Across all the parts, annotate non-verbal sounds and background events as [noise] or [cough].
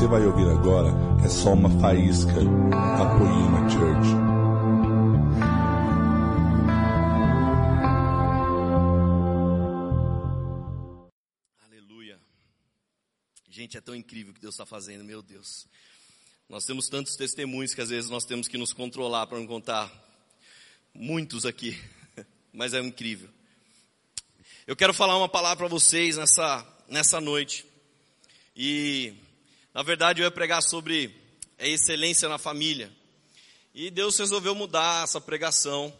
você vai ouvir agora é só uma faísca da Poema Church. Aleluia. Gente, é tão incrível o que Deus está fazendo, meu Deus. Nós temos tantos testemunhos que às vezes nós temos que nos controlar para não contar muitos aqui, [laughs] mas é incrível. Eu quero falar uma palavra para vocês nessa, nessa noite. E, na verdade, eu ia pregar sobre a excelência na família. E Deus resolveu mudar essa pregação.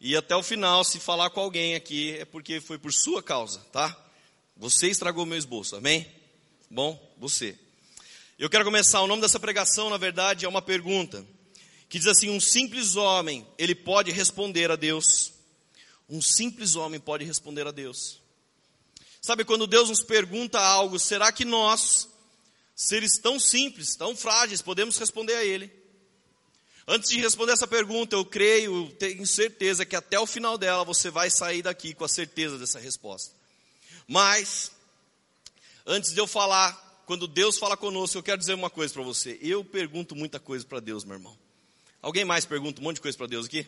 E até o final, se falar com alguém aqui, é porque foi por sua causa, tá? Você estragou meu esboço, amém? Bom, você. Eu quero começar, o nome dessa pregação, na verdade, é uma pergunta. Que diz assim, um simples homem, ele pode responder a Deus. Um simples homem pode responder a Deus. Sabe, quando Deus nos pergunta algo, será que nós, seres tão simples, tão frágeis, podemos responder a Ele? Antes de responder essa pergunta, eu creio, tenho certeza que até o final dela você vai sair daqui com a certeza dessa resposta. Mas, antes de eu falar, quando Deus fala conosco, eu quero dizer uma coisa para você. Eu pergunto muita coisa para Deus, meu irmão. Alguém mais pergunta um monte de coisa para Deus aqui?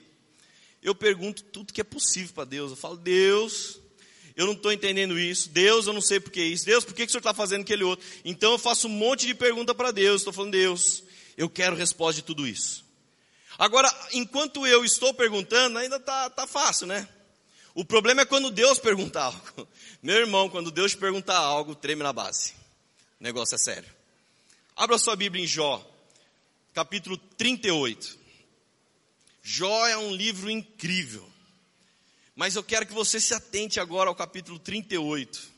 Eu pergunto tudo que é possível para Deus. Eu falo, Deus, eu não estou entendendo isso. Deus, eu não sei por que isso. Deus, por que, que o Senhor está fazendo aquele outro? Então eu faço um monte de pergunta para Deus. Estou falando, Deus, eu quero resposta de tudo isso. Agora, enquanto eu estou perguntando, ainda está tá fácil, né? O problema é quando Deus pergunta [laughs] algo. Meu irmão, quando Deus te perguntar algo, treme na base. O negócio é sério. Abra sua Bíblia em Jó, capítulo 38. Jó é um livro incrível. Mas eu quero que você se atente agora ao capítulo 38.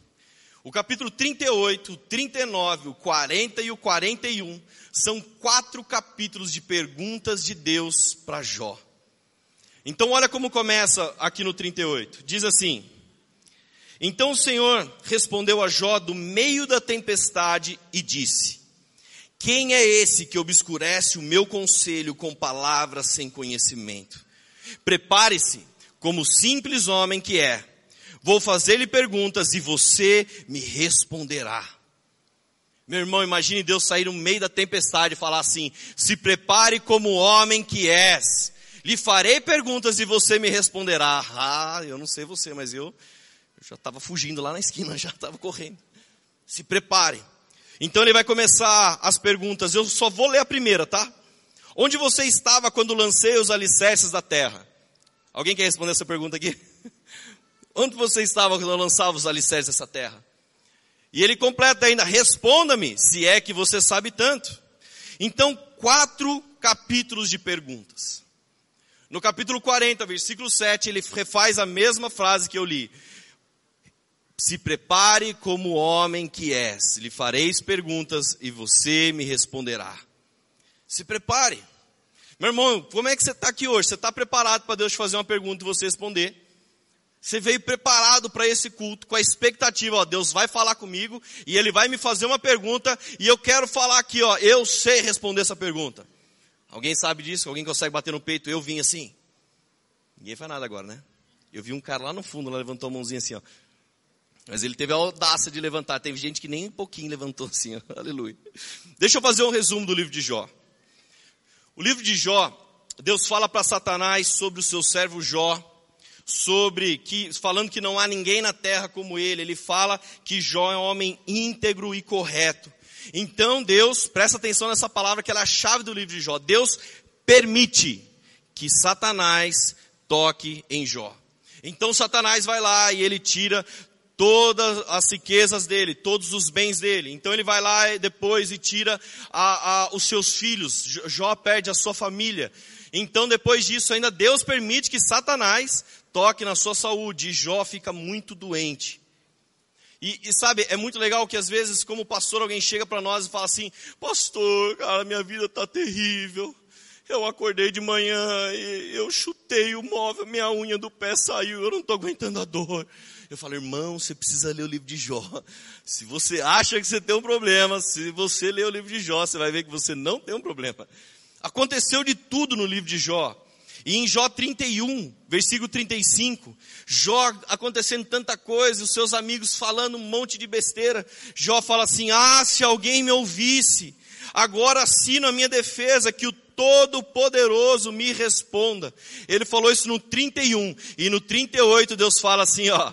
O capítulo 38, o 39, o 40 e o 41 são quatro capítulos de perguntas de Deus para Jó. Então, olha como começa aqui no 38. Diz assim: Então o Senhor respondeu a Jó do meio da tempestade e disse: Quem é esse que obscurece o meu conselho com palavras sem conhecimento? Prepare-se como simples homem que é, vou fazer-lhe perguntas e você me responderá. Meu irmão, imagine Deus sair no meio da tempestade e falar assim: se prepare como homem que és, lhe farei perguntas e você me responderá. Ah, eu não sei você, mas eu, eu já estava fugindo lá na esquina, [laughs] já estava correndo. Se prepare. Então ele vai começar as perguntas, eu só vou ler a primeira, tá? Onde você estava quando lancei os alicerces da terra? Alguém quer responder essa pergunta aqui? [laughs] Onde você estava quando eu lançava os alicerces dessa terra? E ele completa ainda: responda-me, se é que você sabe tanto. Então, quatro capítulos de perguntas. No capítulo 40, versículo 7, ele refaz a mesma frase que eu li. Se prepare como homem que és, lhe fareis perguntas e você me responderá. Se prepare. Meu irmão, como é que você está aqui hoje? Você está preparado para Deus fazer uma pergunta e você responder? Você veio preparado para esse culto, com a expectativa, ó, Deus vai falar comigo e Ele vai me fazer uma pergunta e eu quero falar aqui, ó, eu sei responder essa pergunta. Alguém sabe disso? Alguém consegue bater no peito? Eu vim assim. Ninguém faz nada agora, né? Eu vi um cara lá no fundo, lá levantou a mãozinha assim, ó. Mas ele teve a audácia de levantar. Teve gente que nem um pouquinho levantou assim, ó. [laughs] Aleluia. Deixa eu fazer um resumo do livro de Jó. O livro de Jó, Deus fala para Satanás sobre o seu servo Jó, sobre que falando que não há ninguém na terra como ele. Ele fala que Jó é um homem íntegro e correto. Então Deus, presta atenção nessa palavra que ela é a chave do livro de Jó. Deus permite que Satanás toque em Jó. Então Satanás vai lá e ele tira todas as riquezas dele, todos os bens dele. Então ele vai lá depois e tira a, a, os seus filhos. Jó perde a sua família. Então depois disso ainda Deus permite que Satanás toque na sua saúde. E Jó fica muito doente. E, e, sabe, é muito legal que às vezes, como pastor, alguém chega para nós e fala assim: Pastor, cara, minha vida está terrível. Eu acordei de manhã e eu chutei o móvel, minha unha do pé saiu, eu não estou aguentando a dor. Eu falo, irmão, você precisa ler o livro de Jó. Se você acha que você tem um problema, se você ler o livro de Jó, você vai ver que você não tem um problema. Aconteceu de tudo no livro de Jó. E em Jó 31, versículo 35, Jó acontecendo tanta coisa, os seus amigos falando um monte de besteira. Jó fala assim: Ah, se alguém me ouvisse, Agora assino a minha defesa, que o Todo-Poderoso me responda. Ele falou isso no 31. E no 38 Deus fala assim, ó.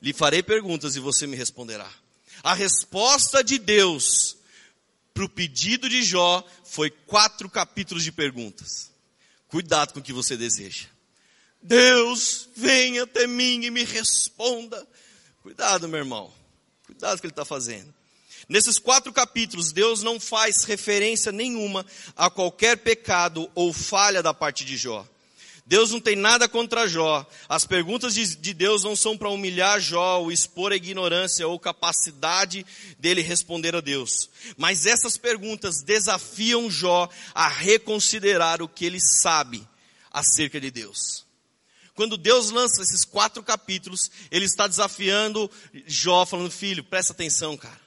Lhe farei perguntas e você me responderá. A resposta de Deus para o pedido de Jó foi quatro capítulos de perguntas. Cuidado com o que você deseja. Deus, venha até mim e me responda. Cuidado, meu irmão. Cuidado com o que ele está fazendo. Nesses quatro capítulos, Deus não faz referência nenhuma a qualquer pecado ou falha da parte de Jó. Deus não tem nada contra Jó. As perguntas de, de Deus não são para humilhar Jó, ou expor a ignorância ou capacidade dele responder a Deus. Mas essas perguntas desafiam Jó a reconsiderar o que ele sabe acerca de Deus. Quando Deus lança esses quatro capítulos, ele está desafiando Jó, falando: Filho, presta atenção, cara.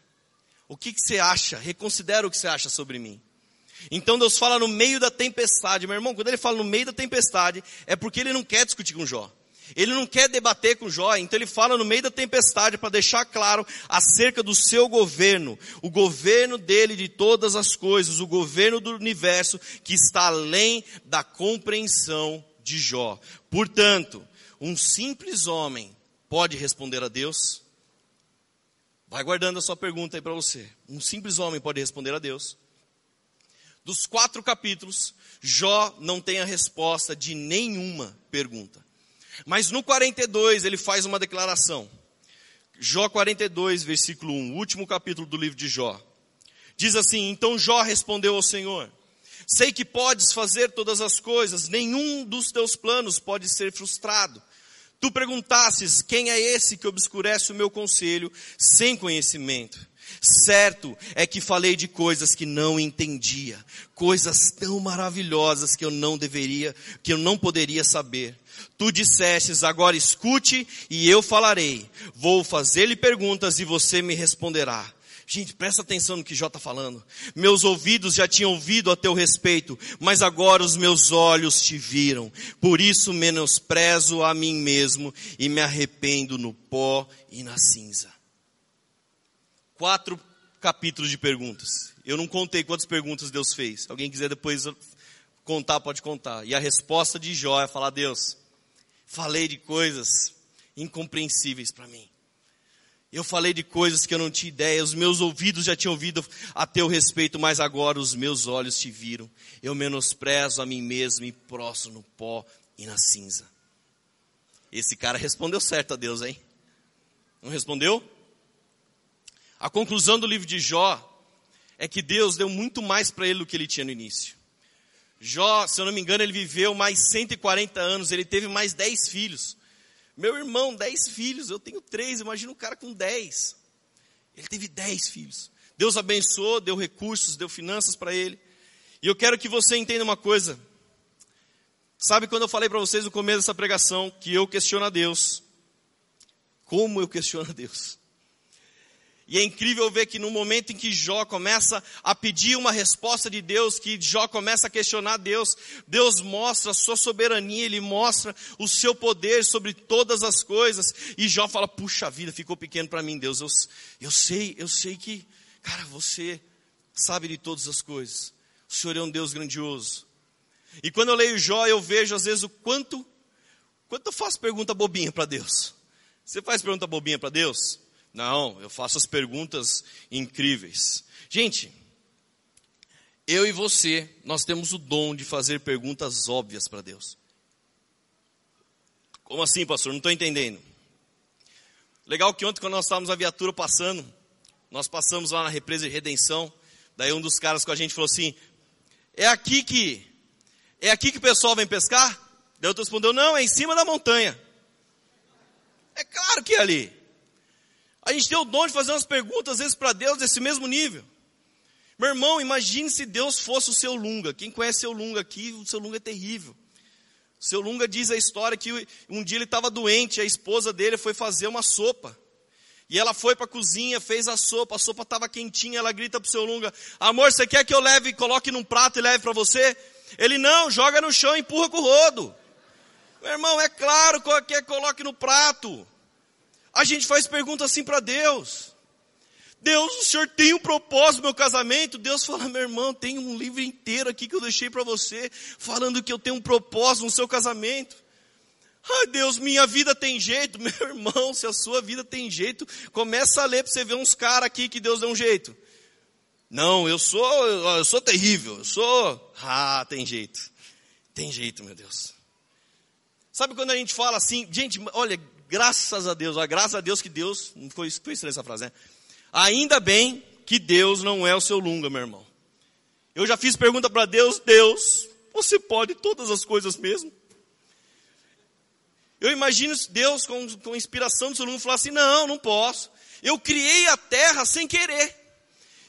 O que, que você acha? Reconsidera o que você acha sobre mim. Então Deus fala no meio da tempestade, meu irmão, quando ele fala no meio da tempestade, é porque ele não quer discutir com Jó. Ele não quer debater com Jó, então ele fala no meio da tempestade para deixar claro acerca do seu governo, o governo dele de todas as coisas, o governo do universo que está além da compreensão de Jó. Portanto, um simples homem pode responder a Deus? Vai guardando a sua pergunta aí para você. Um simples homem pode responder a Deus? Dos quatro capítulos, Jó não tem a resposta de nenhuma pergunta. Mas no 42 ele faz uma declaração. Jó 42, versículo 1, último capítulo do livro de Jó. Diz assim: Então Jó respondeu ao Senhor: Sei que podes fazer todas as coisas, nenhum dos teus planos pode ser frustrado. Tu perguntasses: Quem é esse que obscurece o meu conselho sem conhecimento? Certo é que falei de coisas que não entendia, coisas tão maravilhosas que eu não deveria, que eu não poderia saber. Tu dissestes, agora escute e eu falarei. Vou fazer-lhe perguntas e você me responderá. Gente, presta atenção no que Jó está falando. Meus ouvidos já tinham ouvido a teu respeito, mas agora os meus olhos te viram. Por isso menosprezo a mim mesmo e me arrependo no pó e na cinza quatro capítulos de perguntas. Eu não contei quantas perguntas Deus fez. Se alguém quiser depois contar, pode contar. E a resposta de Jó é falar: Deus, falei de coisas incompreensíveis para mim. Eu falei de coisas que eu não tinha ideia, os meus ouvidos já tinham ouvido a teu respeito, mas agora os meus olhos te viram. Eu menosprezo a mim mesmo e prostro no pó e na cinza. Esse cara respondeu certo a Deus, hein? Não respondeu? A conclusão do livro de Jó é que Deus deu muito mais para ele do que ele tinha no início. Jó, se eu não me engano, ele viveu mais 140 anos, ele teve mais 10 filhos. Meu irmão, 10 filhos, eu tenho 3, imagina um cara com 10. Ele teve 10 filhos. Deus abençoou, deu recursos, deu finanças para ele. E eu quero que você entenda uma coisa. Sabe quando eu falei para vocês no começo dessa pregação que eu questiono a Deus? Como eu questiono a Deus? E é incrível ver que no momento em que Jó começa a pedir uma resposta de Deus, que Jó começa a questionar Deus, Deus mostra a sua soberania, ele mostra o seu poder sobre todas as coisas. E Jó fala: Puxa vida, ficou pequeno para mim, Deus. Eu, eu sei, eu sei que, cara, você sabe de todas as coisas. O Senhor é um Deus grandioso. E quando eu leio Jó, eu vejo às vezes o quanto, quanto eu faço pergunta bobinha para Deus. Você faz pergunta bobinha para Deus? Não, eu faço as perguntas incríveis. Gente, eu e você, nós temos o dom de fazer perguntas óbvias para Deus. Como assim, pastor? Não estou entendendo. Legal que ontem, quando nós estávamos a viatura passando, nós passamos lá na represa de redenção. Daí um dos caras com a gente falou assim: É aqui que é aqui que o pessoal vem pescar? Daí outro respondeu: Não, é em cima da montanha. É claro que é ali. A gente tem o dom de fazer umas perguntas, às vezes, para Deus desse mesmo nível. Meu irmão, imagine se Deus fosse o seu Lunga. Quem conhece seu Lunga aqui, o seu Lunga é terrível. O seu Lunga diz a história que um dia ele estava doente, a esposa dele foi fazer uma sopa. E ela foi para a cozinha, fez a sopa, a sopa estava quentinha, ela grita para o seu Lunga, amor, você quer que eu leve, coloque num prato e leve para você? Ele, não, joga no chão empurra com o rodo. Meu irmão, é claro que coloque no prato. A gente faz pergunta assim para Deus. Deus, o Senhor tem um propósito no meu casamento? Deus fala, meu irmão, tem um livro inteiro aqui que eu deixei para você, falando que eu tenho um propósito no seu casamento. Ai Deus, minha vida tem jeito. [laughs] Meu irmão, se a sua vida tem jeito, começa a ler para você ver uns caras aqui que Deus deu um jeito. Não, eu sou, eu sou terrível, eu sou. Ah, tem jeito. Tem jeito, meu Deus. Sabe quando a gente fala assim, gente, olha, graças a Deus, a graças a Deus que Deus, não foi, foi estranha essa frase, né? Ainda bem que Deus não é o seu lunga, meu irmão. Eu já fiz pergunta para Deus, Deus, você pode todas as coisas mesmo? Eu imagino Deus com, com inspiração do seu lunga falar assim, não, não posso. Eu criei a terra sem querer.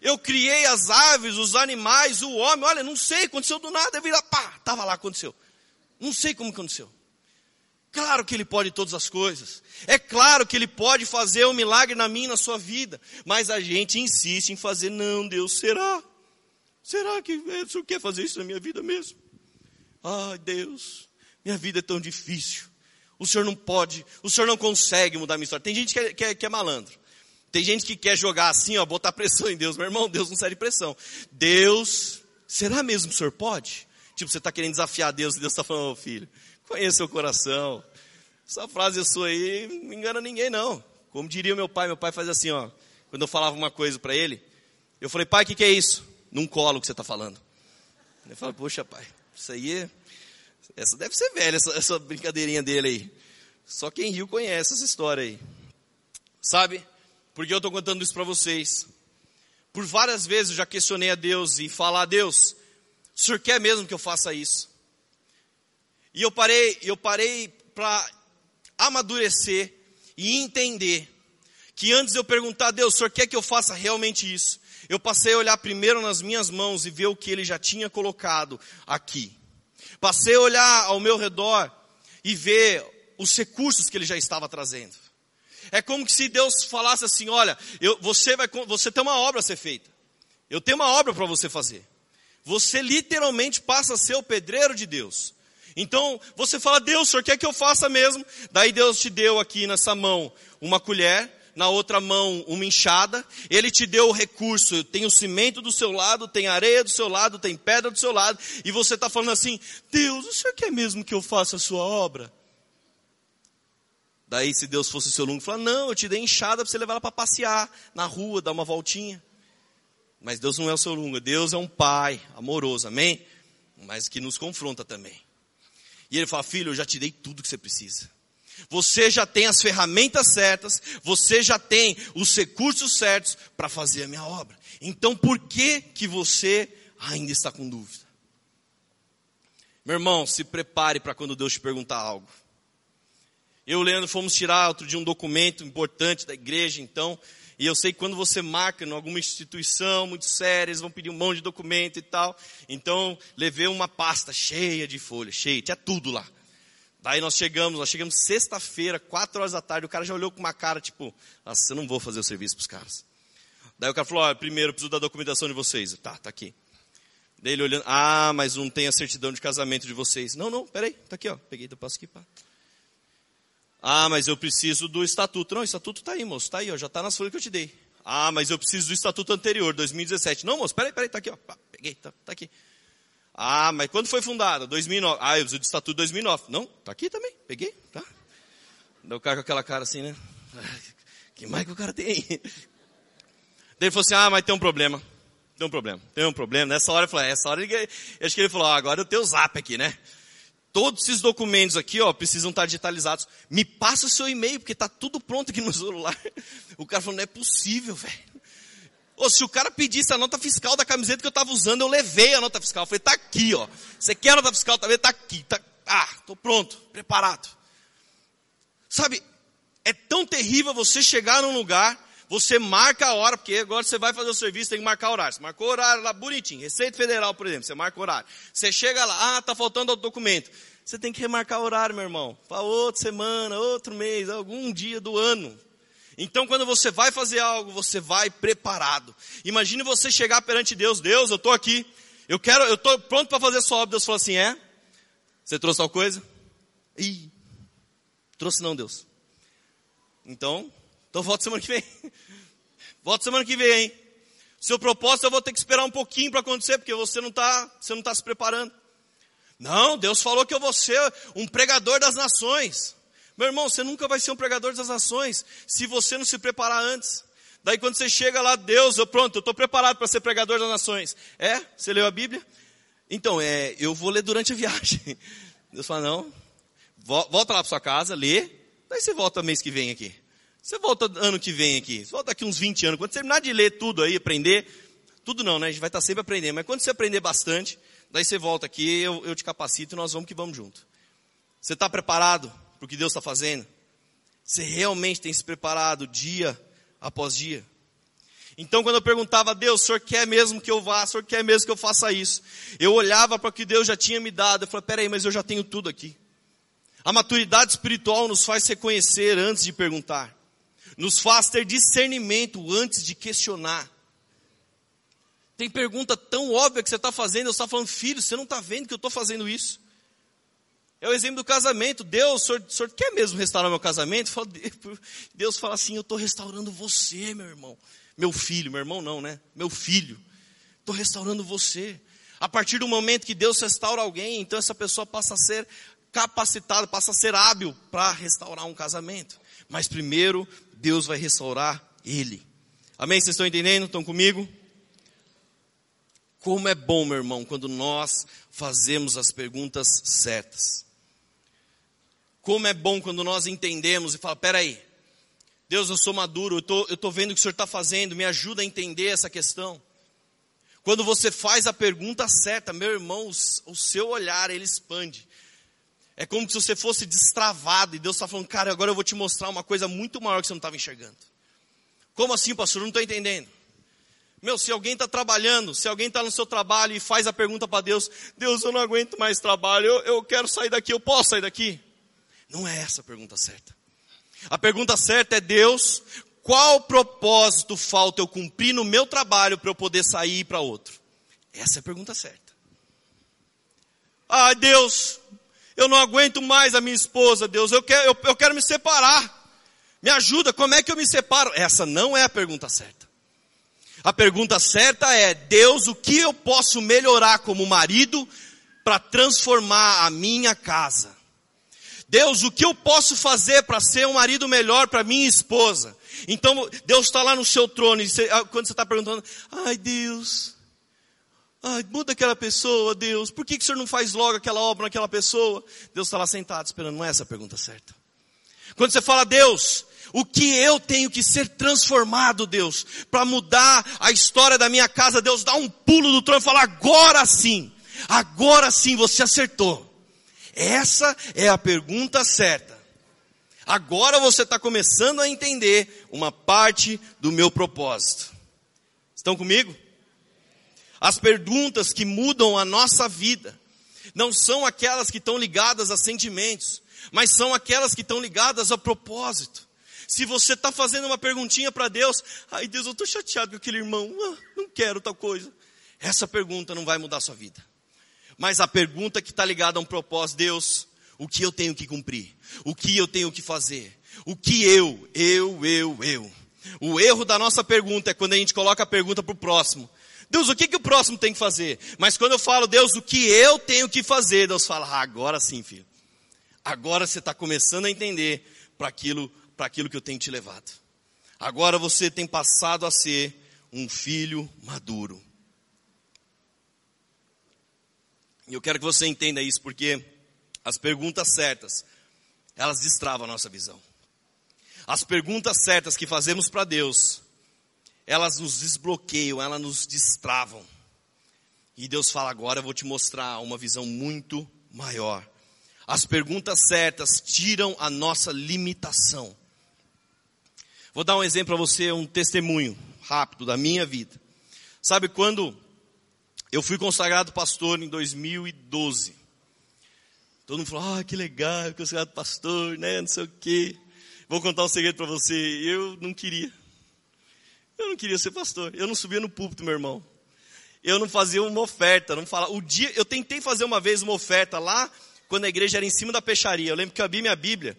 Eu criei as aves, os animais, o homem. Olha, não sei, aconteceu do nada. Eu vi lá, pá, estava lá, aconteceu. Não sei como aconteceu. Claro que Ele pode todas as coisas. É claro que Ele pode fazer um milagre na minha e na sua vida. Mas a gente insiste em fazer, não, Deus, será? Será que o Senhor quer fazer isso na minha vida mesmo? Ai, Deus, minha vida é tão difícil. O Senhor não pode, o Senhor não consegue mudar a minha história. Tem gente que é, que é, que é malandro. Tem gente que quer jogar assim, ó, botar pressão em Deus. Meu irmão, Deus não serve pressão. Deus, será mesmo que o Senhor pode? Tipo, você está querendo desafiar Deus e Deus está falando, oh, filho, Conheça seu coração. Essa frase sua aí não engana ninguém, não. Como diria meu pai, meu pai faz assim, ó. Quando eu falava uma coisa para ele, eu falei, pai, o que, que é isso? Não colo que você está falando. Ele fala, poxa, pai, isso aí é. Essa deve ser velha, essa, essa brincadeirinha dele aí. Só quem riu conhece essa história aí. Sabe? Porque eu estou contando isso para vocês. Por várias vezes eu já questionei a Deus e falar a Deus, o Senhor quer mesmo que eu faça isso? E eu parei, eu parei para amadurecer e entender que antes eu perguntar a Deus, o Senhor quer que eu faça realmente isso? Eu passei a olhar primeiro nas minhas mãos e ver o que Ele já tinha colocado aqui. Passei a olhar ao meu redor e ver os recursos que Ele já estava trazendo. É como se Deus falasse assim: olha, eu, você, vai, você tem uma obra a ser feita. Eu tenho uma obra para você fazer. Você literalmente passa a ser o pedreiro de Deus. Então você fala, Deus, o senhor quer que eu faça mesmo? Daí Deus te deu aqui nessa mão uma colher, na outra mão uma enxada, ele te deu o recurso, tem o cimento do seu lado, tem areia do seu lado, tem pedra do seu lado, e você está falando assim, Deus, o senhor quer mesmo que eu faça a sua obra? Daí se Deus fosse o seu aluno, fala, não, eu te dei enxada para você levar ela para passear na rua, dar uma voltinha. Mas Deus não é o seu aluno, Deus é um pai amoroso, amém? Mas que nos confronta também. E ele fala: Filho, eu já te dei tudo que você precisa. Você já tem as ferramentas certas, você já tem os recursos certos para fazer a minha obra. Então por que que você ainda está com dúvida? Meu irmão, se prepare para quando Deus te perguntar algo. Eu e o Leandro fomos tirar outro de um documento importante da igreja, então, e eu sei que quando você marca em alguma instituição muito séria, eles vão pedir um monte de documento e tal. Então, levei uma pasta cheia de folhas, cheia, tinha tudo lá. Daí nós chegamos, nós chegamos sexta-feira, quatro horas da tarde, o cara já olhou com uma cara tipo, nossa, eu não vou fazer o serviço para os caras. Daí o cara falou, ó, primeiro preciso da documentação de vocês. Tá, tá aqui. Daí ele olhando, ah, mas não tem a certidão de casamento de vocês. Não, não, peraí, tá aqui, ó. Peguei, eu passo aqui, pá. Ah, mas eu preciso do estatuto. Não, o estatuto está aí, moço, está aí, ó, já está nas folhas que eu te dei. Ah, mas eu preciso do estatuto anterior, 2017. Não, moço, peraí, peraí, está aqui, ó. Peguei, tá, tá aqui. Ah, mas quando foi fundada? 2009. Ah, eu preciso do estatuto de 2009. Não, está aqui também, peguei, tá. Daí o cara com aquela cara assim, né? [laughs] Que mais que o cara tem aí? Daí ele falou assim, ah, mas tem um problema. Tem um problema, tem um problema. Nessa hora eu falei, essa hora ele, acho que ele falou, ah, agora eu tenho o zap aqui, né? Todos esses documentos aqui, ó, precisam estar digitalizados. Me passa o seu e-mail, porque está tudo pronto aqui no celular. [laughs] O cara falou, não é possível, velho. Se o cara pedisse a nota fiscal da camiseta que eu estava usando, eu levei a nota fiscal. Eu falei, tá aqui, ó. Você quer a nota fiscal também? Tá aqui. Tá... Ah, tô pronto, preparado. Sabe, é tão terrível você chegar num lugar você marca a hora, porque agora você vai fazer o serviço, tem que marcar horário. Você marcou o horário lá bonitinho, Receita Federal, por exemplo, você marca horário. Você chega lá, ah, tá faltando o documento. Você tem que remarcar o horário, meu irmão. Para outra semana, outro mês, algum dia do ano. Então, quando você vai fazer algo, você vai preparado. Imagine você chegar perante Deus, Deus, eu estou aqui, eu quero, eu estou pronto para fazer sua obra. Deus falou assim, é? Você trouxe tal coisa? Ih, trouxe não, Deus. Então, então volta semana que vem. [laughs] Volta semana que vem, hein? Seu propósito eu vou ter que esperar um pouquinho para acontecer, porque você não está tá se preparando. Não, Deus falou que eu vou ser um pregador das nações. Meu irmão, você nunca vai ser um pregador das nações se você não se preparar antes. Daí quando você chega lá, Deus, eu pronto, eu estou preparado para ser pregador das nações. É? Você leu a Bíblia? Então, é, eu vou ler durante a [laughs] viagem. Deus fala, não, volta lá para sua casa, lê, daí você volta mês que vem aqui. Você volta ano que vem aqui, você volta daqui uns 20 anos. Quando você terminar de ler tudo aí, aprender, tudo não, né? A gente vai estar sempre aprendendo, mas quando você aprender bastante, daí você volta aqui, eu, eu te capacito e nós vamos que vamos junto. Você está preparado para o que Deus está fazendo? Você realmente tem se preparado dia após dia? Então, quando eu perguntava a Deus, o Senhor quer mesmo que eu vá? O Senhor quer mesmo que eu faça isso? Eu olhava para o que Deus já tinha me dado. Eu falei, peraí, mas eu já tenho tudo aqui. A maturidade espiritual nos faz reconhecer antes de perguntar. Nos faz ter discernimento antes de questionar. Tem pergunta tão óbvia que você está fazendo, eu está falando, filho, você não está vendo que eu estou fazendo isso? É o exemplo do casamento. Deus, o senhor, o senhor quer mesmo restaurar meu casamento? Deus fala assim: Eu estou restaurando você, meu irmão. Meu filho, meu irmão não, né? Meu filho. Estou restaurando você. A partir do momento que Deus restaura alguém, então essa pessoa passa a ser capacitada, passa a ser hábil para restaurar um casamento. Mas primeiro, Deus vai restaurar ele. Amém? Vocês estão entendendo? Estão comigo? Como é bom, meu irmão, quando nós fazemos as perguntas certas. Como é bom quando nós entendemos e fala, peraí, Deus, eu sou maduro, eu tô, estou tô vendo o que o Senhor está fazendo, me ajuda a entender essa questão. Quando você faz a pergunta certa, meu irmão, o seu olhar, ele expande. É como se você fosse destravado e Deus está falando, cara, agora eu vou te mostrar uma coisa muito maior que você não estava enxergando. Como assim, pastor? Eu não estou entendendo. Meu, se alguém está trabalhando, se alguém está no seu trabalho e faz a pergunta para Deus, Deus, eu não aguento mais trabalho, eu, eu quero sair daqui, eu posso sair daqui? Não é essa a pergunta certa. A pergunta certa é: Deus, qual propósito falta eu cumprir no meu trabalho para eu poder sair para outro? Essa é a pergunta certa. Ah, Deus, eu não aguento mais a minha esposa, Deus, eu quero, eu, eu quero me separar. Me ajuda, como é que eu me separo? Essa não é a pergunta certa. A pergunta certa é: Deus, o que eu posso melhorar como marido para transformar a minha casa? Deus, o que eu posso fazer para ser um marido melhor para minha esposa? Então, Deus está lá no seu trono, e você, ah, quando você está perguntando, ai Deus, ai, muda aquela pessoa, Deus, por que, que o Senhor não faz logo aquela obra naquela pessoa? Deus está lá sentado esperando, não é essa a pergunta certa. Quando você fala, Deus, o que eu tenho que ser transformado, Deus, para mudar a história da minha casa, Deus dá um pulo do trono e fala, agora sim, agora sim você acertou. Essa é a pergunta certa. Agora você está começando a entender uma parte do meu propósito. Estão comigo? As perguntas que mudam a nossa vida não são aquelas que estão ligadas a sentimentos, mas são aquelas que estão ligadas a propósito. Se você está fazendo uma perguntinha para Deus, ai Deus, eu estou chateado com aquele irmão, ah, não quero tal coisa. Essa pergunta não vai mudar a sua vida. Mas a pergunta que está ligada a um propósito, Deus, o que eu tenho que cumprir? O que eu tenho que fazer? O que eu, eu, eu, eu. O erro da nossa pergunta é quando a gente coloca a pergunta para o próximo. Deus, o que, que o próximo tem que fazer? Mas quando eu falo, Deus, o que eu tenho que fazer? Deus fala, ah, agora sim, filho. Agora você está começando a entender para aquilo, aquilo que eu tenho te levado. Agora você tem passado a ser um filho maduro. E eu quero que você entenda isso, porque as perguntas certas, elas destravam a nossa visão. As perguntas certas que fazemos para Deus, elas nos desbloqueiam, elas nos destravam. E Deus fala: agora eu vou te mostrar uma visão muito maior. As perguntas certas tiram a nossa limitação. Vou dar um exemplo para você, um testemunho rápido da minha vida. Sabe quando eu fui consagrado pastor em 2012. Todo mundo falou, ah, que legal, consagrado pastor, né, não sei o quê. Vou contar um segredo para você, eu não queria. Eu não queria ser pastor, eu não subia no púlpito, meu irmão. Eu não fazia uma oferta, não falava. O dia, eu tentei fazer uma vez uma oferta lá, quando a igreja era em cima da peixaria. Eu lembro que eu abri minha Bíblia,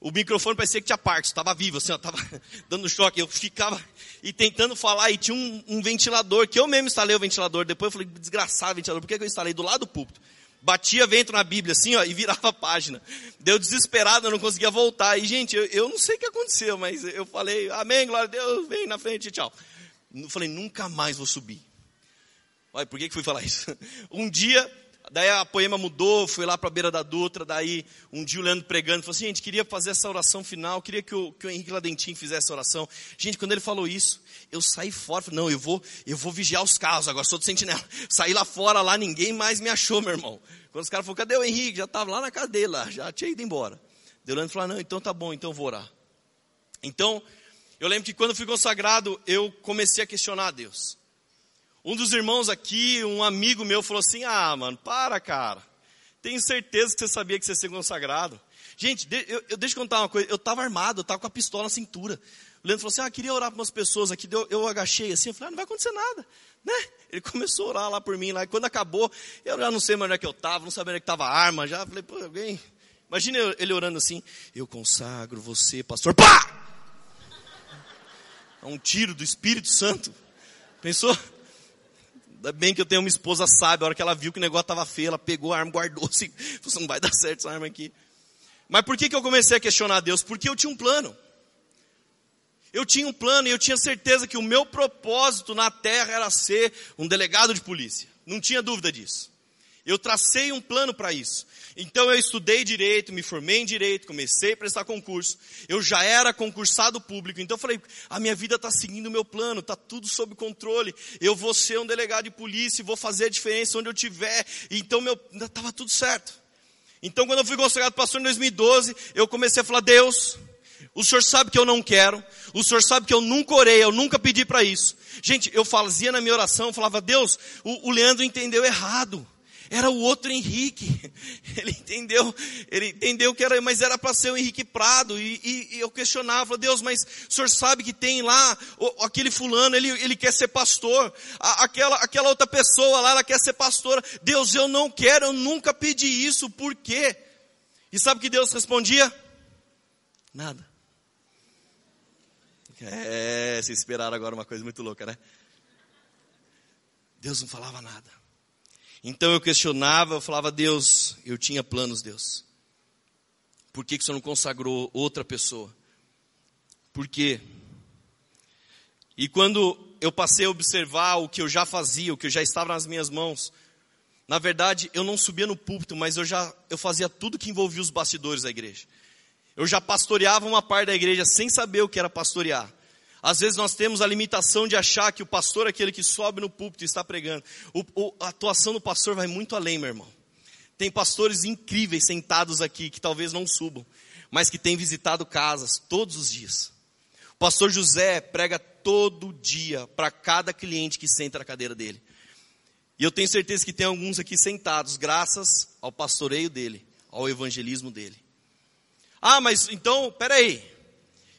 o microfone parecia que tinha parte, estava vivo, assim, estava [laughs] dando choque. Eu ficava e tentando falar, e tinha um, um, ventilador, que eu mesmo instalei o ventilador. Depois eu falei, desgraçado ventilador, por que eu instalei do lado do púlpito? Batia vento na Bíblia, assim, ó, e virava a página. Deu desesperado, eu não conseguia voltar. E, gente, eu, eu não sei o que aconteceu, mas eu falei, amém, glória a Deus, vem na frente, tchau. Eu falei, nunca mais vou subir. Olha, por que, que fui falar isso? [laughs] Um dia, Daí a poema mudou, fui lá para a beira da Dutra, daí um dia o Leandro pregando, falou assim, gente, queria fazer essa oração final, queria que o, que o Henrique Ladentim fizesse essa oração. Gente, quando ele falou isso, eu saí fora, falei, não, eu vou, eu vou vigiar os carros, agora sou do sentinela. [laughs] Saí lá fora, lá ninguém mais me achou, meu irmão. Quando os caras falaram, cadê o Henrique? Já estava lá na cadeia, já tinha ido embora. Daí o Leandro falou, não, então tá bom, então vou orar. Então, eu lembro que quando fui consagrado, eu comecei a questionar a Deus. Um dos irmãos aqui, um amigo meu, falou assim: Ah, mano, para, cara. Tenho certeza que você sabia que você ia ser consagrado. Gente, eu, eu, deixa eu contar uma coisa. Eu estava armado, eu estava com a pistola na cintura. O Leandro falou assim: Ah, queria orar para umas pessoas aqui. Eu, eu agachei assim. Eu falei: Ah, não vai acontecer nada. Né? Ele [laughs] começou a orar lá por mim. Lá, e quando acabou, eu já não sei mais onde é que eu estava, não sabia onde é que estava a arma. Já falei: Pô, alguém. Imagina ele orando assim: Eu consagro você, pastor. Pá! Um tiro do Espírito Santo. Pensou? Ainda bem que eu tenho uma esposa sábia, a hora que ela viu que o negócio estava feio, ela pegou a arma, guardou [laughs] assim, falou, assim, não vai dar certo essa arma aqui. Mas por que, que eu comecei a questionar Deus? Porque eu tinha um plano. Eu tinha um plano e eu tinha certeza que o meu propósito na terra era ser um delegado de polícia. Não tinha dúvida disso. Eu tracei um plano para isso. Então eu estudei direito, me formei em direito, comecei a prestar concurso. Eu já era concursado público, então eu falei: a minha vida está seguindo o meu plano, está tudo sob controle. Eu vou ser um delegado de polícia, vou fazer a diferença onde eu estiver. Então meu estava tudo certo. Então quando eu fui consagrado pastor em 2012, eu comecei a falar: Deus, o senhor sabe que eu não quero, o senhor sabe que eu nunca orei, eu nunca pedi para isso. Gente, eu fazia na minha oração, falava: Deus, o, o Leandro entendeu errado. Era o outro Henrique. [laughs] Ele entendeu, ele entendeu que era, mas era para ser o Henrique Prado. E, e, e, eu questionava, Deus, mas o senhor sabe que tem lá o, aquele fulano, ele, ele quer ser pastor. A, aquela, aquela outra pessoa lá, ela quer ser pastora. Deus, eu não quero, eu nunca pedi isso, por quê? E sabe que Deus respondia? Nada. É, se esperaram agora uma coisa muito louca, né? Deus não falava nada. Então eu questionava, eu falava, Deus, eu tinha planos, Deus. Por que, que o Senhor não consagrou outra pessoa? Por quê? E quando eu passei a observar o que eu já fazia, o que eu já estava nas minhas mãos, na verdade, eu não subia no púlpito, mas eu já eu fazia tudo que envolvia os bastidores da igreja. Eu já pastoreava uma parte da igreja sem saber o que era pastorear. Às vezes nós temos a limitação de achar que o pastor é aquele que sobe no púlpito e está pregando. O, o, a atuação do pastor vai muito além, meu irmão. Tem pastores incríveis sentados aqui que talvez não subam, mas que têm visitado casas todos os dias. O pastor José prega todo dia para cada cliente que senta na cadeira dele. E eu tenho certeza que tem alguns aqui sentados, graças ao pastoreio dele, ao evangelismo dele. Ah, mas então, peraí.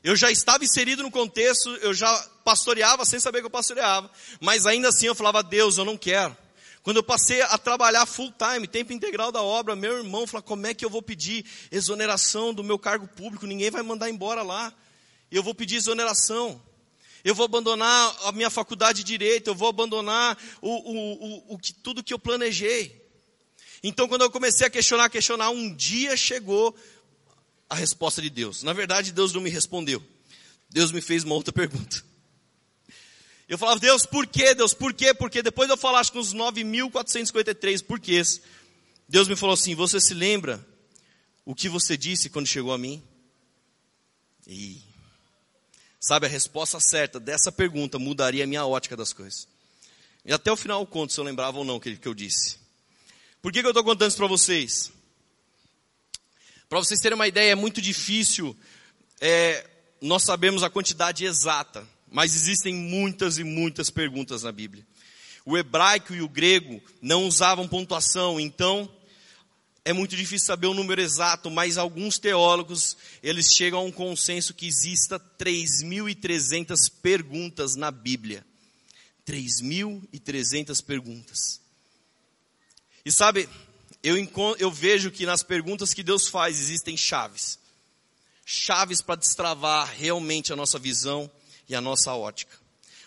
Eu já estava inserido no contexto, eu já pastoreava sem saber que eu pastoreava. Mas ainda assim eu falava, Deus, eu não quero. Quando eu passei a trabalhar full time, tempo integral da obra, meu irmão falou, como é que eu vou pedir exoneração do meu cargo público? Ninguém vai mandar embora lá. Eu vou pedir exoneração. Eu vou abandonar a minha faculdade de direito, eu vou abandonar o, o, o, o, tudo que eu planejei. Então, quando eu comecei a questionar, questionar, um dia chegou a resposta de Deus. Na verdade, Deus não me respondeu. Deus me fez uma outra pergunta. Eu falava, Deus, por quê? Deus, por quê? Porque depois de eu falar acho que uns 9.453 porquês, Deus me falou assim: Você se lembra o que você disse quando chegou a mim? E sabe, a resposta certa dessa pergunta mudaria a minha ótica das coisas. E até o final eu conto se eu lembrava ou não o que, que eu disse. Por que, que eu estou contando isso para vocês? Para vocês terem uma ideia, é muito difícil é, nós sabemos a quantidade exata, mas existem muitas e muitas perguntas na Bíblia. O hebraico e o grego não usavam pontuação, então é muito difícil saber o número exato, mas alguns teólogos, eles chegam a um consenso que exista 3.300 perguntas na Bíblia. 3.300 perguntas. E sabe, eu, eu vejo que nas perguntas que Deus faz existem chaves. chaves para destravar realmente a nossa visão e a nossa ótica.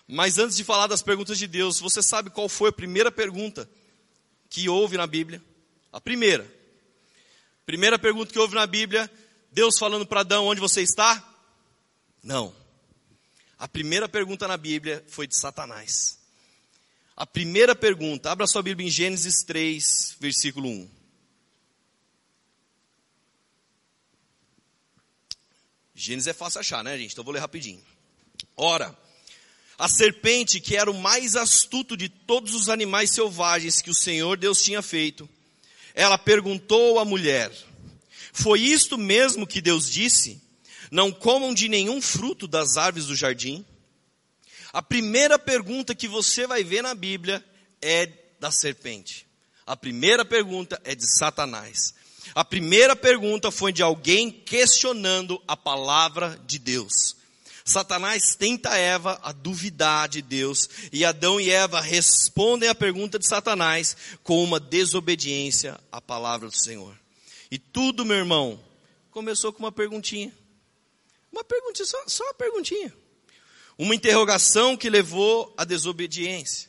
Mas antes de falar das perguntas de Deus, você sabe qual foi a primeira pergunta que houve na Bíblia? A primeira. Primeira pergunta que houve na Bíblia, Deus falando para Adão: onde você está? Não. A primeira pergunta na Bíblia foi de Satanás. A primeira pergunta, abra sua Bíblia em Gênesis 3, versículo 1. Gênesis é fácil achar, né, gente? Então vou ler rapidinho. Ora, a serpente, que era o mais astuto de todos os animais selvagens que o Senhor Deus tinha feito, ela perguntou à mulher: Foi isto mesmo que Deus disse? Não comam de nenhum fruto das árvores do jardim? A primeira pergunta que você vai ver na Bíblia é da serpente. A primeira pergunta é de Satanás. A primeira pergunta foi de alguém questionando a palavra de Deus. Satanás tenta Eva a duvidar de Deus e Adão e Eva respondem à pergunta de Satanás com uma desobediência à palavra do Senhor. E tudo, meu irmão, começou com uma perguntinha. Uma perguntinha, só, só uma perguntinha. Uma interrogação que levou à desobediência.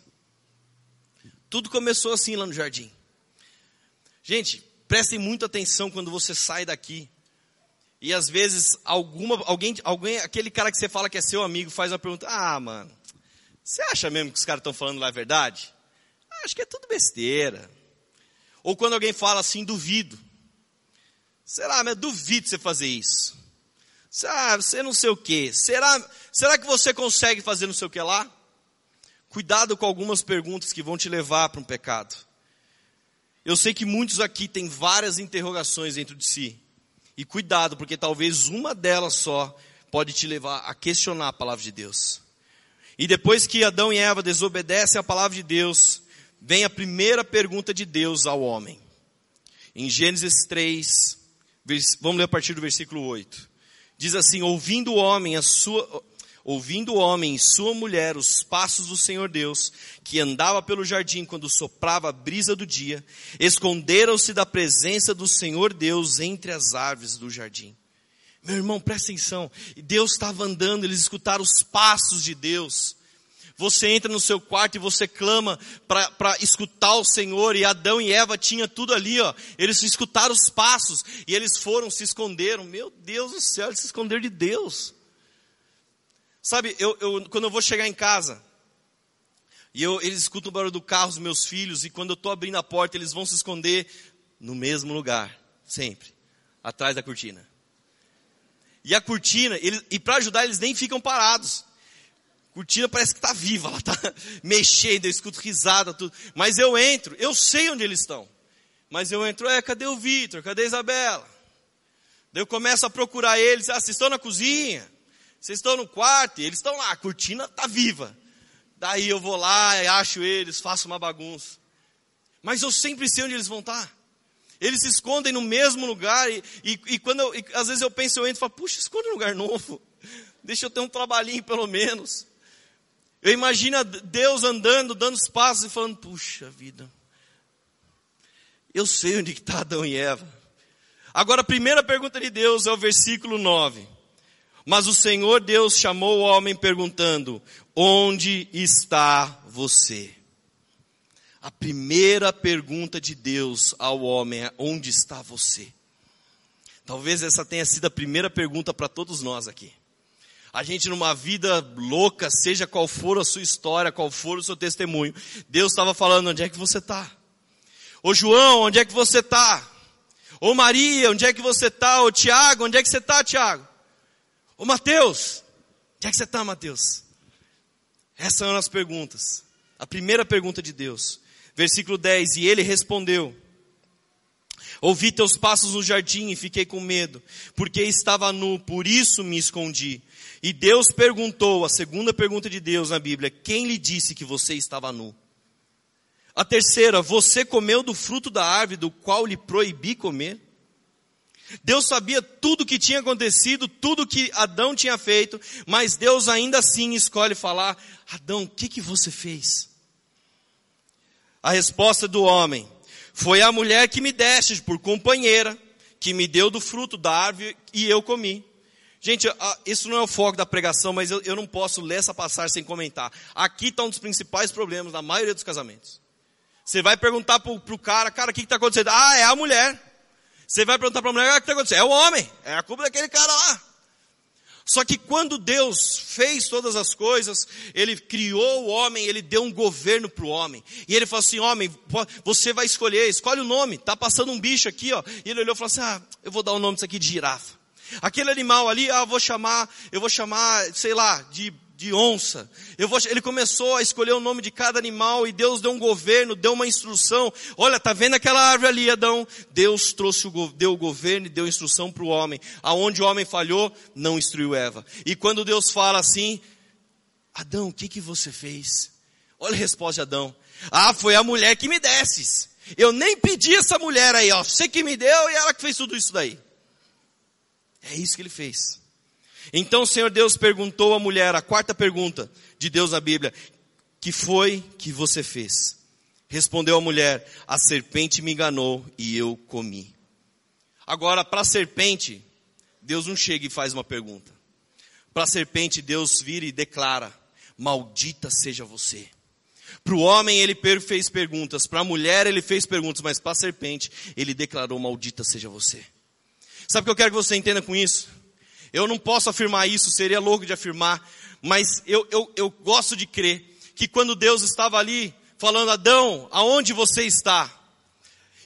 Tudo começou assim lá no jardim. Gente, prestem muita atenção quando você sai daqui. E às vezes alguma, alguém, alguém, aquele cara que você fala que é seu amigo faz uma pergunta: Ah, mano, você acha mesmo que os caras estão falando lá a verdade? Ah, acho que é tudo besteira. Ou quando alguém fala assim, duvido. Será, mas duvido você fazer isso. Ah, você não sei o que. Será, será que você consegue fazer não sei o que lá? Cuidado com algumas perguntas que vão te levar para um pecado. Eu sei que muitos aqui têm várias interrogações dentro de si. E cuidado, porque talvez uma delas só pode te levar a questionar a palavra de Deus. E depois que Adão e Eva desobedecem a palavra de Deus, vem a primeira pergunta de Deus ao homem. Em Gênesis 3, vamos ler a partir do versículo 8. Diz assim: Ouvindo o homem a sua, ouvindo o homem e sua mulher os passos do Senhor Deus, que andava pelo jardim quando soprava a brisa do dia, esconderam-se da presença do Senhor Deus entre as árvores do jardim. Meu irmão, presta atenção. Deus estava andando, eles escutaram os passos de Deus. Você entra no seu quarto e você clama para escutar o Senhor, e Adão e Eva tinham tudo ali, ó. Eles escutaram os passos e eles foram, se esconderam. Meu Deus do céu, eles se esconderam de Deus. Sabe, eu, eu, quando eu vou chegar em casa, e eu, eles escutam o barulho do carro, os meus filhos, e quando eu estou abrindo a porta, eles vão se esconder no mesmo lugar, sempre, atrás da cortina. E a cortina, eles, e para ajudar, eles nem ficam parados. Cortina parece que está viva, ela está [laughs] mexendo, eu escuto risada, tudo. Mas eu entro, eu sei onde eles estão. Mas eu entro, é, cadê o Vitor? Cadê a Isabela? Daí eu começo a procurar eles, ah, vocês estão na cozinha? Vocês estão no quarto e eles estão lá, a cortina está viva. Daí eu vou lá, acho eles, faço uma bagunça. Mas eu sempre sei onde eles vão estar. Tá. Eles se escondem no mesmo lugar e, e, e quando eu, e, às vezes eu penso, eu entro e falo, puxa, esconde um lugar novo. Deixa eu ter um trabalhinho pelo menos. Eu imagino Deus andando, dando os passos e falando, puxa vida. Eu sei onde está Adão e Eva. Agora a primeira pergunta de Deus é o versículo 9. Mas o Senhor Deus chamou o homem perguntando: Onde está você? A primeira pergunta de Deus ao homem é: Onde está você? Talvez essa tenha sido a primeira pergunta para todos nós aqui. A gente numa vida louca, seja qual for a sua história, qual for o seu testemunho, Deus estava falando: Onde é que você está? Ô João, onde é que você está? Ô Maria, onde é que você está? Ô Tiago, onde é que você está, Tiago? Ô Mateus, onde é que você está, Mateus? Essas são as perguntas. A primeira pergunta de Deus. Versículo 10, e ele respondeu, Ouvi teus passos no jardim e fiquei com medo, porque estava nu, por isso me escondi. E Deus perguntou, a segunda pergunta de Deus na Bíblia, quem lhe disse que você estava nu? A terceira, você comeu do fruto da árvore do qual lhe proibi comer? Deus sabia tudo o que tinha acontecido, tudo que Adão tinha feito, mas Deus ainda assim escolhe falar: Adão, o que, que você fez? A resposta do homem foi a mulher que me deste por companheira, que me deu do fruto da árvore e eu comi. Gente, isso não é o foco da pregação, mas eu, eu não posso ler essa passagem sem comentar. Aqui está um dos principais problemas da maioria dos casamentos. Você vai perguntar para o cara, cara, o que está acontecendo? Ah, é a mulher. Você vai perguntar para a mulher, ah, o que está acontecendo? É o homem, é a culpa daquele cara lá. Só que quando Deus fez todas as coisas, Ele criou o homem, Ele deu um governo para o homem. E Ele falou assim, homem, você vai escolher, escolhe o nome, está passando um bicho aqui, ó. E Ele olhou e falou assim, ah, eu vou dar o nome disso aqui de girafa. Aquele animal ali, ah, eu vou chamar, eu vou chamar, sei lá, de de onça. Vou, ele começou a escolher o nome de cada animal e Deus deu um governo, deu uma instrução. Olha, tá vendo aquela árvore ali, Adão? Deus trouxe o, deu o governo e deu instrução para o homem. Aonde o homem falhou, não instruiu Eva. E quando Deus fala assim, Adão, o que que você fez? Olha a resposta de Adão. Ah, foi a mulher que me desses. Eu nem pedi essa mulher aí, ó. Você que me deu e ela que fez tudo isso daí. É isso que ele fez. Então o Senhor Deus perguntou à mulher, a quarta pergunta de Deus na Bíblia, que foi que você fez? Respondeu a mulher, a serpente me enganou e eu comi. Agora, para a serpente, Deus não chega e faz uma pergunta. Para a serpente, Deus vira e declara, maldita seja você. Para o homem ele fez perguntas, para a mulher ele fez perguntas, mas para a serpente ele declarou: Maldita seja você. Sabe o que eu quero que você entenda com isso? Eu não posso afirmar isso, seria louco de afirmar, mas eu, eu, eu gosto de crer que quando Deus estava ali falando, Adão, aonde você está?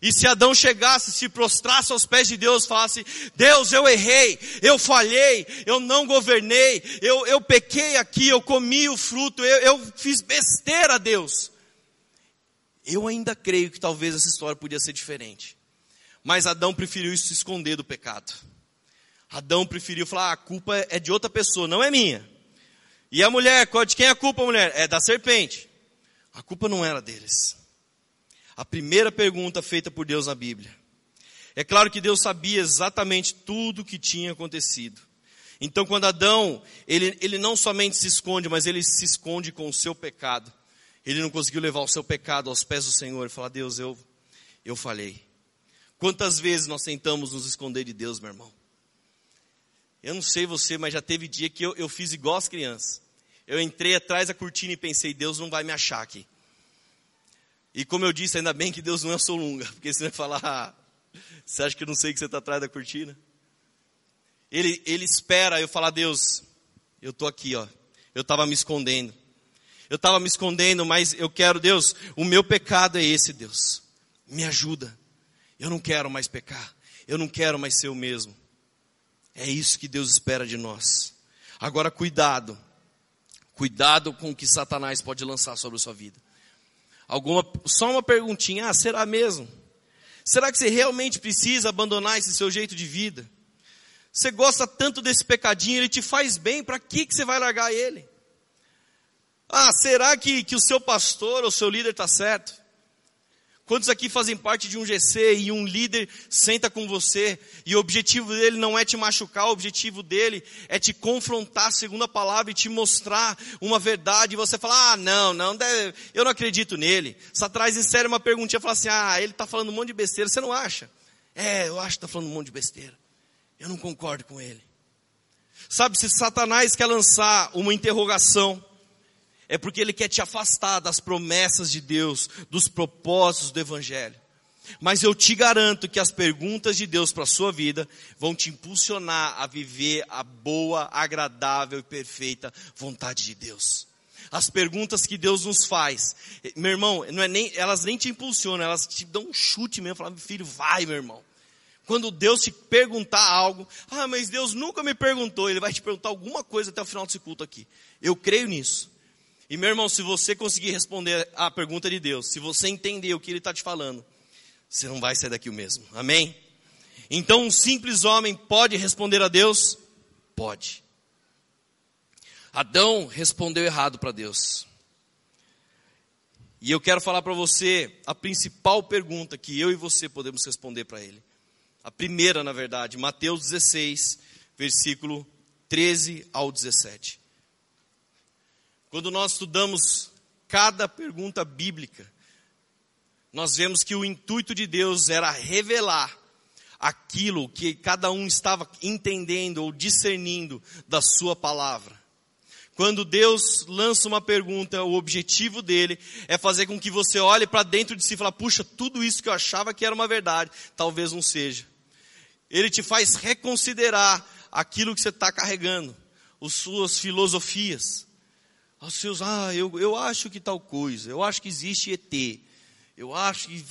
E se Adão chegasse, se prostrasse aos pés de Deus, falasse, Deus, eu errei, eu falhei, eu não governei, eu, eu pequei aqui, eu comi o fruto, eu, eu fiz besteira, Deus. Eu ainda creio que talvez essa história podia ser diferente. Mas Adão preferiu se esconder do pecado. Adão preferiu falar: ah, a culpa é de outra pessoa, não é minha. E a mulher, de quem é a culpa, mulher? É da serpente. A culpa não era deles. A primeira pergunta feita por Deus na Bíblia. É claro que Deus sabia exatamente tudo o que tinha acontecido. Então, quando Adão, ele, ele não somente se esconde, mas ele se esconde com o seu pecado. Ele não conseguiu levar o seu pecado aos pés do Senhor e falar: Deus, eu, eu falhei. Quantas vezes nós tentamos nos esconder de Deus, meu irmão? Eu não sei você, mas já teve dia que eu, eu fiz igual as crianças. Eu entrei atrás da cortina e pensei, Deus não vai me achar aqui. E como eu disse, ainda bem que Deus não é solunga, porque você vai falar, ah, você acha que eu não sei que você está atrás da cortina? Ele, ele espera eu falar, Deus, eu estou aqui, ó. Eu estava me escondendo. Eu estava me escondendo, mas eu quero, Deus, o meu pecado é esse, Deus. Me ajuda. Eu não quero mais pecar. Eu não quero mais ser o mesmo. É isso que Deus espera de nós. Agora, cuidado. Cuidado com o que Satanás pode lançar sobre a sua vida. Alguma, só uma perguntinha: ah, será mesmo? Será que você realmente precisa abandonar esse seu jeito de vida? Você gosta tanto desse pecadinho, ele te faz bem, para que, que você vai largar ele? Ah, será que, que o seu pastor ou seu líder está certo? Quantos aqui fazem parte de um GC e um líder senta com você e o objetivo dele não é te machucar, o objetivo dele é te confrontar segundo a palavra e te mostrar uma verdade e você fala, ah, não, não, eu não acredito nele. Satanás insere uma perguntinha e fala assim, ah, ele está falando um monte de besteira, você não acha? É, eu acho que está falando um monte de besteira. Eu não concordo com ele. Sabe, se Satanás quer lançar uma interrogação, é porque ele quer te afastar das promessas de Deus, dos propósitos do Evangelho. Mas eu te garanto que as perguntas de Deus para a sua vida vão te impulsionar a viver a boa, agradável e perfeita vontade de Deus. As perguntas que Deus nos faz, meu irmão, não é nem, elas nem te impulsionam, elas te dão um chute mesmo, falando, filho, vai, meu irmão. Quando Deus te perguntar algo, ah, mas Deus nunca me perguntou, Ele vai te perguntar alguma coisa até o final desse culto aqui. Eu creio nisso. E meu irmão, se você conseguir responder a pergunta de Deus, se você entender o que Ele está te falando, você não vai sair daqui o mesmo. Amém? Então, um simples homem pode responder a Deus? Pode. Adão respondeu errado para Deus. E eu quero falar para você a principal pergunta que eu e você podemos responder para ele. A primeira, na verdade, Mateus 16, versículo 13 ao 17. Quando nós estudamos cada pergunta bíblica, nós vemos que o intuito de Deus era revelar aquilo que cada um estava entendendo ou discernindo da sua palavra. Quando Deus lança uma pergunta, o objetivo dele é fazer com que você olhe para dentro de si e fale, puxa, tudo isso que eu achava que era uma verdade, talvez não seja. Ele te faz reconsiderar aquilo que você está carregando, as suas filosofias, os seus, ah, eu, eu acho que tal coisa, eu acho que existe ET, eu acho que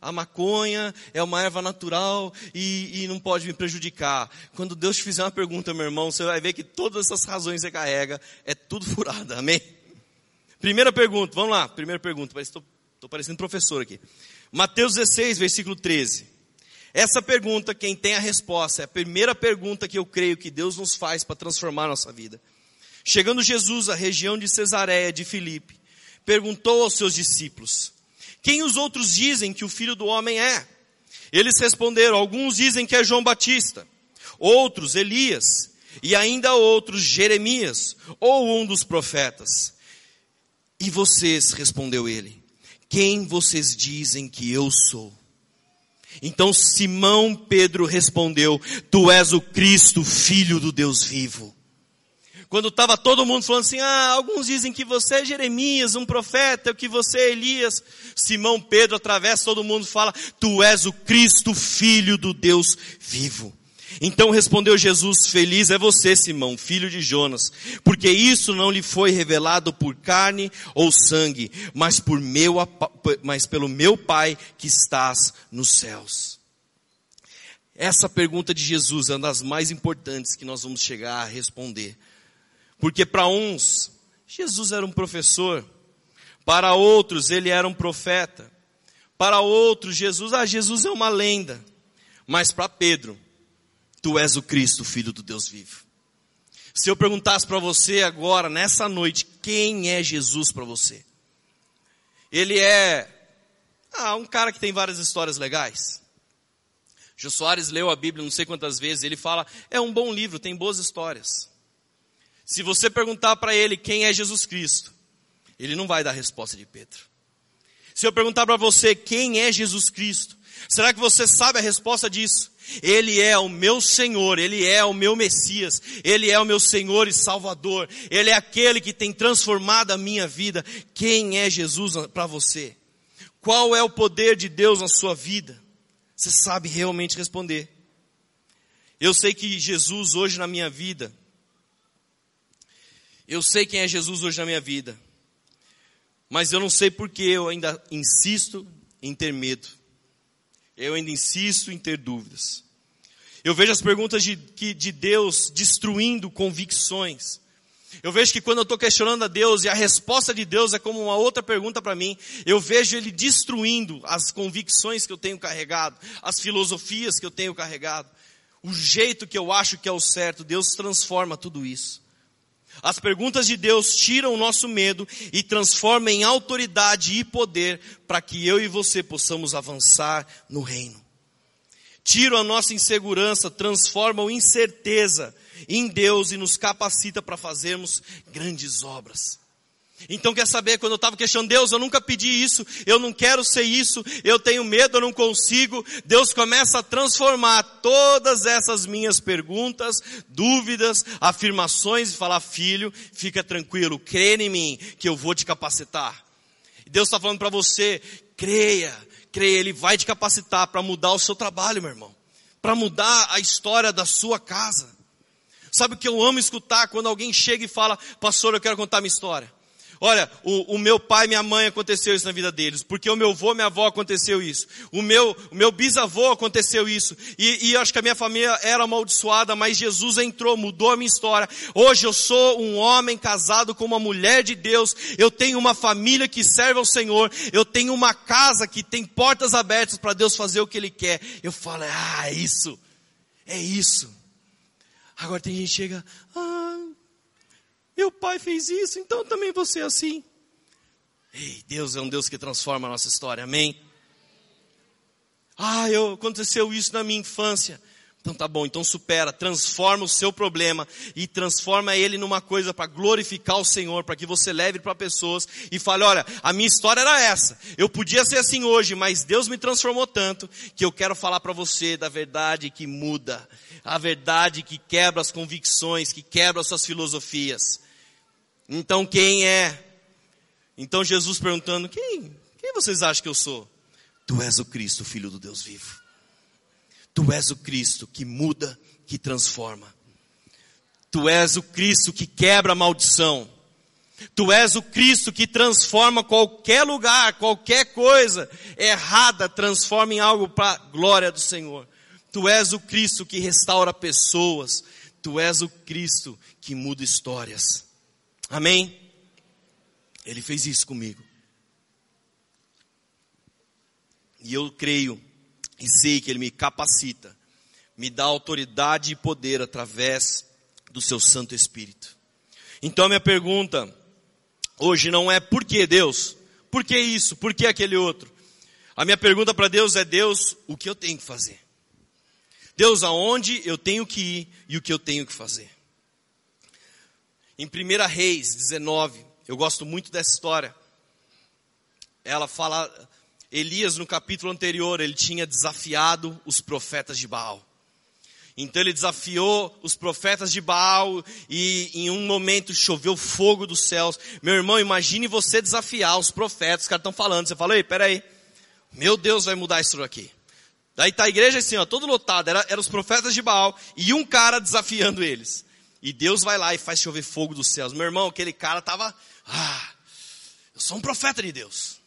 a maconha é uma erva natural e, e, não pode me prejudicar. Quando Deus te fizer uma pergunta, meu irmão, você vai ver que todas essas razões que você carrega é tudo [laughs] furada. Amém? Primeira pergunta, vamos lá. Primeira pergunta, estou parecendo professor aqui. Mateus 16, versículo 13. Essa pergunta, quem tem a resposta, é a primeira pergunta que eu creio que Deus nos faz para transformar a nossa vida. Chegando Jesus à região de Cesareia de Filipe, perguntou aos seus discípulos: quem os outros dizem que o filho do homem é? Eles responderam: alguns dizem que é João Batista, outros Elias, e ainda outros Jeremias, ou um dos profetas. E vocês, respondeu ele, quem vocês dizem que eu sou? Então Simão Pedro respondeu: Tu és o Cristo, filho do Deus vivo. Quando estava todo mundo falando assim, ah, alguns dizem que você é Jeremias, um profeta, que você é Elias. Simão Pedro atravessa todo mundo fala, tu és o Cristo, filho do Deus vivo. Então respondeu Jesus, feliz é você, Simão, filho de Jonas, porque isso não lhe foi revelado por carne ou sangue, mas por meu, mas pelo meu Pai que estás nos céus. Essa pergunta de Jesus é uma das mais importantes que nós vamos chegar a responder. Porque para uns, Jesus era um professor, para outros, ele era um profeta, para outros, Jesus, ah, Jesus é uma lenda, mas para Pedro, tu és o Cristo, filho do Deus vivo. Se eu perguntasse para você agora, nessa noite, quem é Jesus para você? Ele é ah, um cara que tem várias histórias legais. Jô Soares leu a Bíblia não sei quantas vezes, ele fala, é um bom livro, tem boas histórias. Se você perguntar para ele quem é Jesus Cristo, ele não vai dar a resposta de Pedro. Se eu perguntar para você quem é Jesus Cristo, será que você sabe a resposta disso? Ele é o meu Senhor, Ele é o meu Messias, Ele é o meu Senhor e Salvador, Ele é aquele que tem transformado a minha vida. Quem é Jesus para você? Qual é o poder de Deus na sua vida? Você sabe realmente responder. Eu sei que Jesus hoje na minha vida, eu sei quem é Jesus hoje na minha vida. Mas eu não sei porque eu ainda insisto em ter medo. Eu ainda insisto em ter dúvidas. Eu vejo as perguntas de, de Deus destruindo convicções. Eu vejo que quando eu estou questionando a Deus e a resposta de Deus é como uma outra pergunta para mim, eu vejo Ele destruindo as convicções que eu tenho carregado, as filosofias que eu tenho carregado, o jeito que eu acho que é o certo. Deus transforma tudo isso. As perguntas de Deus tiram o nosso medo e transformam em autoridade e poder para que eu e você possamos avançar no reino. Tiram a nossa insegurança, transformam em certeza em Deus e nos capacita para fazermos grandes obras. Então quer saber, quando eu estava questionando Deus, eu nunca pedi isso, eu não quero ser isso, eu tenho medo, eu não consigo. Deus começa a transformar todas essas minhas perguntas, dúvidas, afirmações e falar, filho, fica tranquilo, crê em mim, que eu vou te capacitar. Deus está falando para você, creia, creia, Ele vai te capacitar para mudar o seu trabalho, meu irmão, para mudar a história da sua casa. Sabe o que eu amo escutar quando alguém chega e fala, pastor, eu quero contar minha história. Olha, o, o, meu pai e minha mãe aconteceu isso na vida deles, porque o meu avô minha avó aconteceu isso, o meu, o meu bisavô aconteceu isso, e, e acho que a minha família era amaldiçoada, mas Jesus entrou, mudou a minha história. Hoje eu sou um homem casado com uma mulher de Deus, eu tenho uma família que serve ao Senhor, eu tenho uma casa que tem portas abertas para Deus fazer o que Ele quer. Eu falo, ah, é isso, é isso. Agora tem gente que chega, ah, meu pai fez isso, então também vou ser assim. Ei, Deus é um Deus que transforma a nossa história, amém? Ah, eu, aconteceu isso na minha infância. Então tá bom, então supera, transforma o seu problema e transforma ele numa coisa para glorificar o Senhor, para que você leve para pessoas e fale, olha, a minha história era essa. Eu podia ser assim hoje, mas Deus me transformou tanto que eu quero falar para você da verdade que muda, a verdade que quebra as convicções, que quebra as suas filosofias. Então quem é? Então Jesus perguntando, quem? Quem vocês acham que eu sou? Tu és o Cristo, filho do Deus vivo. Tu és o Cristo que muda, que transforma. Tu és o Cristo que quebra a maldição. Tu és o Cristo que transforma qualquer lugar, qualquer coisa errada, transforma em algo para a glória do Senhor. Tu és o Cristo que restaura pessoas. Tu és o Cristo que muda histórias. Amém? Ele fez isso comigo. E eu creio e sei que Ele me capacita, me dá autoridade e poder através do Seu Santo Espírito. Então minha pergunta hoje não é por que Deus? Por que isso? Por que aquele outro? A minha pergunta para Deus é: Deus, o que eu tenho que fazer? Deus, aonde eu tenho que ir e o que eu tenho que fazer? Em 1 Reis 19, eu gosto muito dessa história. Ela fala Elias, no capítulo anterior, ele tinha desafiado os profetas de Baal. Então ele desafiou os profetas de Baal e em um momento choveu fogo dos céus. Meu irmão, imagine você desafiar os profetas, os caras estão falando. Você fala, ei, peraí, meu Deus vai mudar isso aqui. Daí tá a igreja assim, ó, todo lotado, era, era os profetas de Baal e um cara desafiando eles. E Deus vai lá e faz chover fogo dos céus. Meu irmão, aquele cara tava, ah, eu sou um profeta de Deus.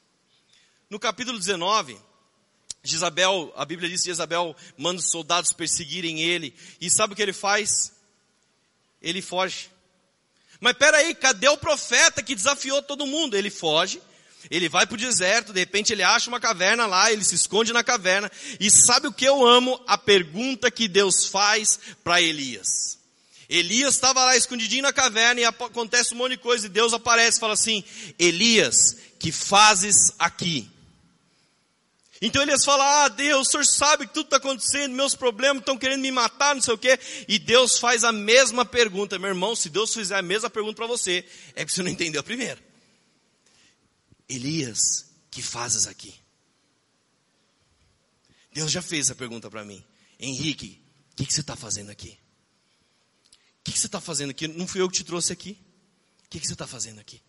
No capítulo 19, Jezabel, a Bíblia diz que Jezabel manda os soldados perseguirem ele. E sabe o que ele faz? Ele foge. Mas peraí, cadê o profeta que desafiou todo mundo? Ele foge, ele vai para o deserto, de repente ele acha uma caverna lá, ele se esconde na caverna. E sabe o que eu amo? A pergunta que Deus faz para Elias. Elias estava lá escondidinho na caverna e acontece um monte de coisa e Deus aparece e fala assim, Elias, que fazes aqui? Então Elias fala, ah Deus, o senhor sabe que tudo está acontecendo, meus problemas estão querendo me matar, não sei o quê. E Deus faz a mesma pergunta. Meu irmão, se Deus fizer a mesma pergunta para você, é porque você não entendeu a primeira. Elias, que fazes aqui? Deus já fez a pergunta para mim. Henrique, o que, que, você está fazendo aqui? Que, que, você está fazendo aqui? Não fui eu que te trouxe aqui. O que, que você está fazendo aqui?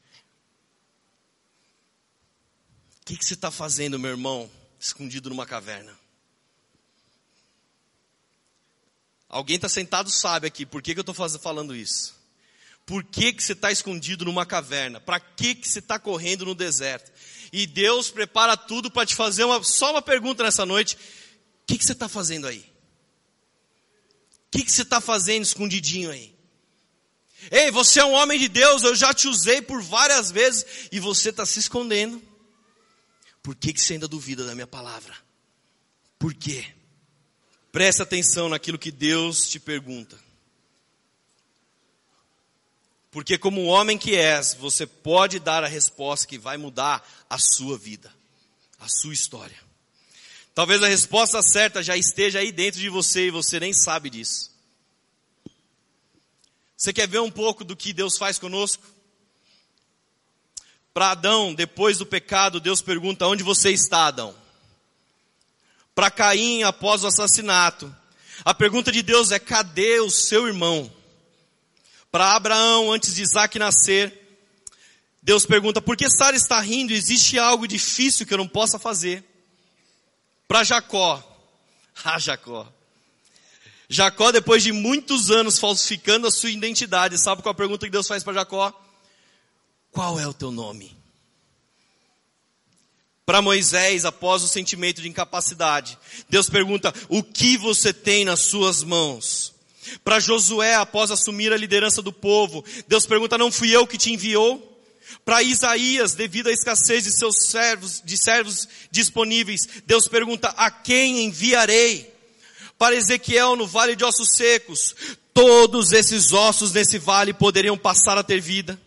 O que, que você está fazendo, meu irmão? escondido numa caverna. Alguém está sentado sabe aqui, por que, que eu estou falando isso? Por que, que você está escondido numa caverna? Para que, que você está correndo no deserto? E Deus prepara tudo para te fazer uma, só uma pergunta nessa noite. O que, que você está fazendo aí? O que, que você está fazendo escondidinho aí? Ei, você é um homem de Deus, eu já te usei por várias vezes e você está se escondendo. Por que, que você ainda duvida da minha palavra? Por quê? Preste atenção naquilo que Deus te pergunta. Porque, como homem que és, você pode dar a resposta que vai mudar a sua vida, a sua história. Talvez a resposta certa já esteja aí dentro de você e você nem sabe disso. Você quer ver um pouco do que Deus faz conosco? Para Adão, depois do pecado, Deus pergunta: onde você está, Adão? Para Caim, após o assassinato, a pergunta de Deus é: cadê o seu irmão? Para Abraão, antes de Isaac nascer, Deus pergunta: por que Sara está rindo? Existe algo difícil que eu não possa fazer? Para Jacó, [laughs] ah, Jacó. Jacó, depois de muitos anos falsificando a sua identidade, sabe qual a pergunta que Deus faz para Jacó? Qual é o teu nome? Para Moisés, após o sentimento de incapacidade, Deus pergunta: O que você tem nas suas mãos? Para Josué, após assumir a liderança do povo, Deus pergunta: Não fui eu que te enviou? Para Isaías, devido à escassez de seus servos, de servos disponíveis, Deus pergunta: A quem enviarei? Para Ezequiel, no vale de ossos secos, todos esses ossos nesse vale poderiam passar a ter vida.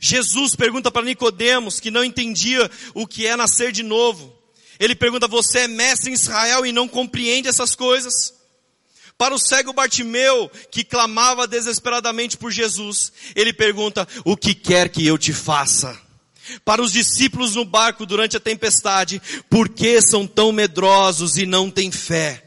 Jesus pergunta para Nicodemos, que não entendia o que é nascer de novo. Ele pergunta: "Você é mestre em Israel e não compreende essas coisas?" Para o cego Bartimeu, que clamava desesperadamente por Jesus, ele pergunta: O que quer que eu te faça? Para os discípulos no barco durante a tempestade, por que são tão medrosos e não têm fé?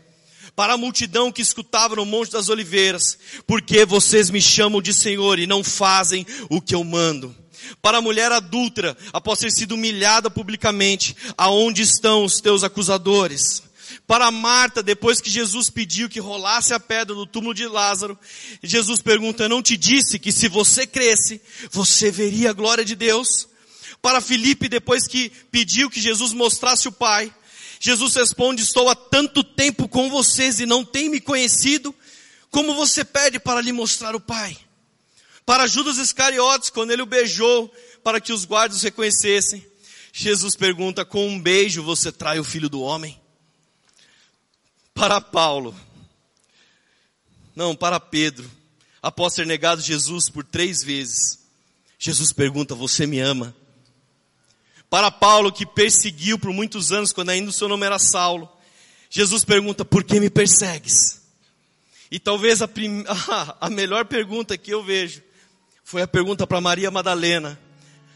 Para a multidão que escutava no Monte das Oliveiras, por que vocês me chamam de Senhor e não fazem o que eu mando? Para a mulher adúltera, após ter sido humilhada publicamente, aonde estão os teus acusadores? Para Marta, depois que Jesus pediu que rolasse a pedra do túmulo de Lázaro, Jesus pergunta, não te disse que se você cresce, você veria a glória de Deus? Para Filipe, depois que pediu que Jesus mostrasse o Pai, Jesus responde, estou há tanto tempo com vocês e não tem me conhecido, como você pede para lhe mostrar o Pai? Para Judas Iscariotes, quando ele o beijou, para que os guardas reconhecessem, Jesus pergunta, com um beijo você trai o filho do homem? para Paulo. Não, para Pedro. Após ter negado Jesus por três vezes, Jesus pergunta: Você me ama? Para Paulo, que perseguiu por muitos anos, quando ainda o seu nome era Saulo, Jesus pergunta: Por que me persegues? E talvez a, prim... [laughs] a melhor pergunta que eu vejo foi a pergunta para Maria Madalena.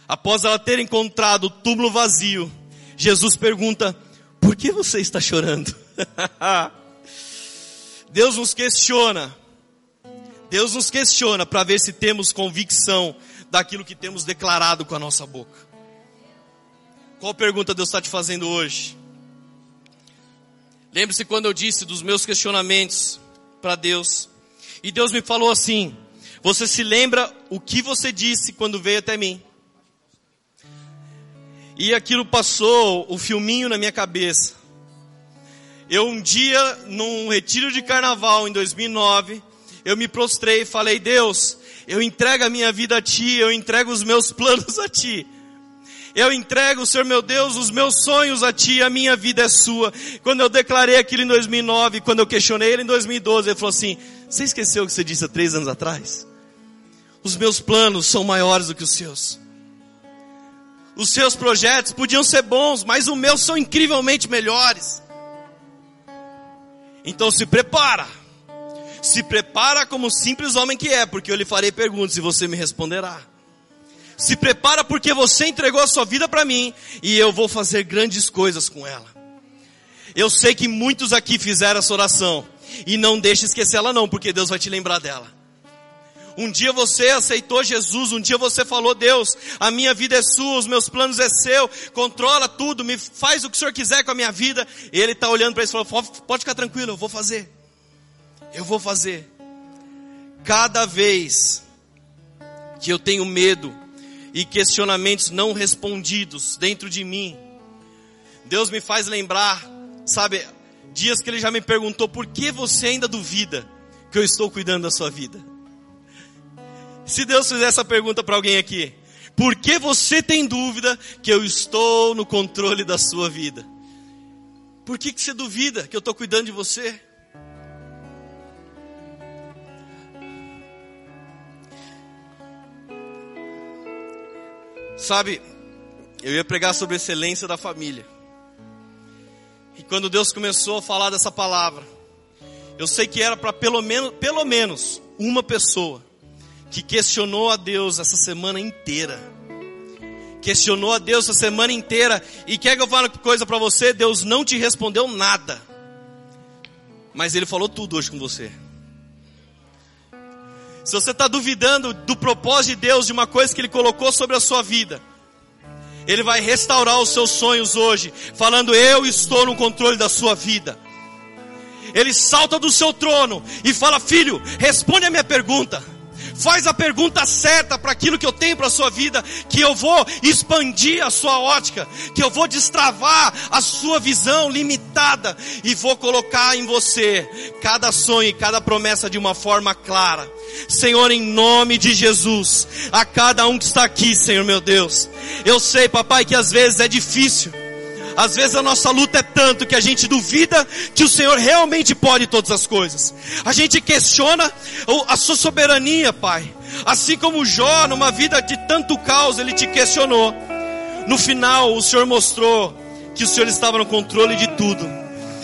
Após ela ter encontrado o túmulo vazio, Jesus pergunta: Por que você está chorando? [laughs] Deus nos questiona. Deus nos questiona para ver se temos convicção daquilo que temos declarado com a nossa boca. Qual pergunta Deus está te fazendo hoje? Lembre-se quando eu disse dos meus questionamentos para Deus. E Deus me falou assim: Você se lembra o que você disse quando veio até mim? E aquilo passou o filminho na minha cabeça. Eu um dia, num retiro de carnaval em 2009, eu me prostrei e falei, Deus, eu entrego a minha vida a Ti, eu entrego os meus [laughs] planos a Ti. Eu entrego, Senhor meu Deus, os meus sonhos a Ti, a minha vida é Sua. Quando eu declarei aquilo em 2009, quando eu questionei Ele em 2012, Ele falou assim, você esqueceu o que você disse há três anos atrás? Os meus planos são maiores do que os seus. Os seus projetos podiam ser bons, mas os meus são incrivelmente melhores. Então se prepara. Se prepara como simples homem que é, porque eu lhe farei perguntas e você me responderá. Se prepara porque você entregou a sua vida para mim e eu vou fazer grandes coisas com ela. Eu sei que muitos aqui fizeram essa oração e não deixe esquecer ela não, porque Deus vai te lembrar dela. Um dia você aceitou Jesus, um dia você falou, Deus, a minha vida é sua, os meus planos é seu, controla tudo, me faz o que o Senhor quiser com a minha vida. E Ele está olhando para isso e falou, pode ficar tranquilo, eu vou fazer. Eu vou fazer. Cada vez que eu tenho medo e questionamentos não respondidos dentro de mim, Deus me faz lembrar, sabe, dias que Ele já me perguntou, por que você ainda duvida que eu estou cuidando da sua vida? Se Deus fizer essa pergunta para alguém aqui, por que você tem dúvida que eu estou no controle da sua vida? Por que, que você duvida que eu estou cuidando de você? Sabe, eu ia pregar sobre a excelência da família. E quando Deus começou a falar dessa palavra, eu sei que era para pelo menos, pelo menos uma pessoa que questionou a Deus essa semana inteira. Questionou a Deus essa semana inteira. E quer que eu fale coisa para você? Deus não te respondeu nada. Mas Ele falou tudo hoje com você. Se você está duvidando do propósito de Deus, de uma coisa que Ele colocou sobre a sua vida, Ele vai restaurar os seus sonhos hoje, falando: Eu estou no controle da sua vida. Ele salta do seu trono e fala: Filho, responde a minha pergunta. Faz a pergunta certa para aquilo que eu tenho para a sua vida, que eu vou expandir a sua ótica, que eu vou destravar a sua visão limitada e vou colocar em você cada sonho e cada promessa de uma forma clara. Senhor, em nome de Jesus, a cada um que está aqui, Senhor meu Deus, eu sei, papai, que às vezes é difícil. Às vezes a nossa luta é tanto que a gente duvida que o Senhor realmente pode todas as coisas. A gente questiona a sua soberania, Pai. Assim como Jó, numa vida de tanto caos, ele te questionou. No final, o Senhor mostrou que o Senhor estava no controle de tudo.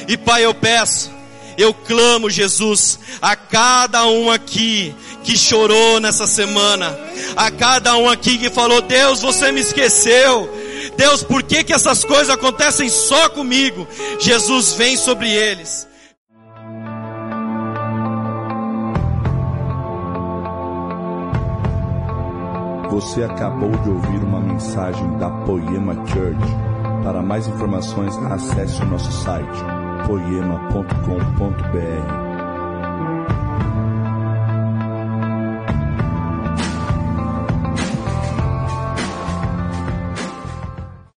E Pai, eu peço, Eu clamo, Jesus, a cada um aqui que chorou nessa semana, a cada um aqui que falou, Deus, você me esqueceu. Deus, por que que essas coisas acontecem só comigo? Jesus vem sobre eles. Você acabou de ouvir uma mensagem da Poema Church. Para mais informações, acesse o nosso site poema.com.br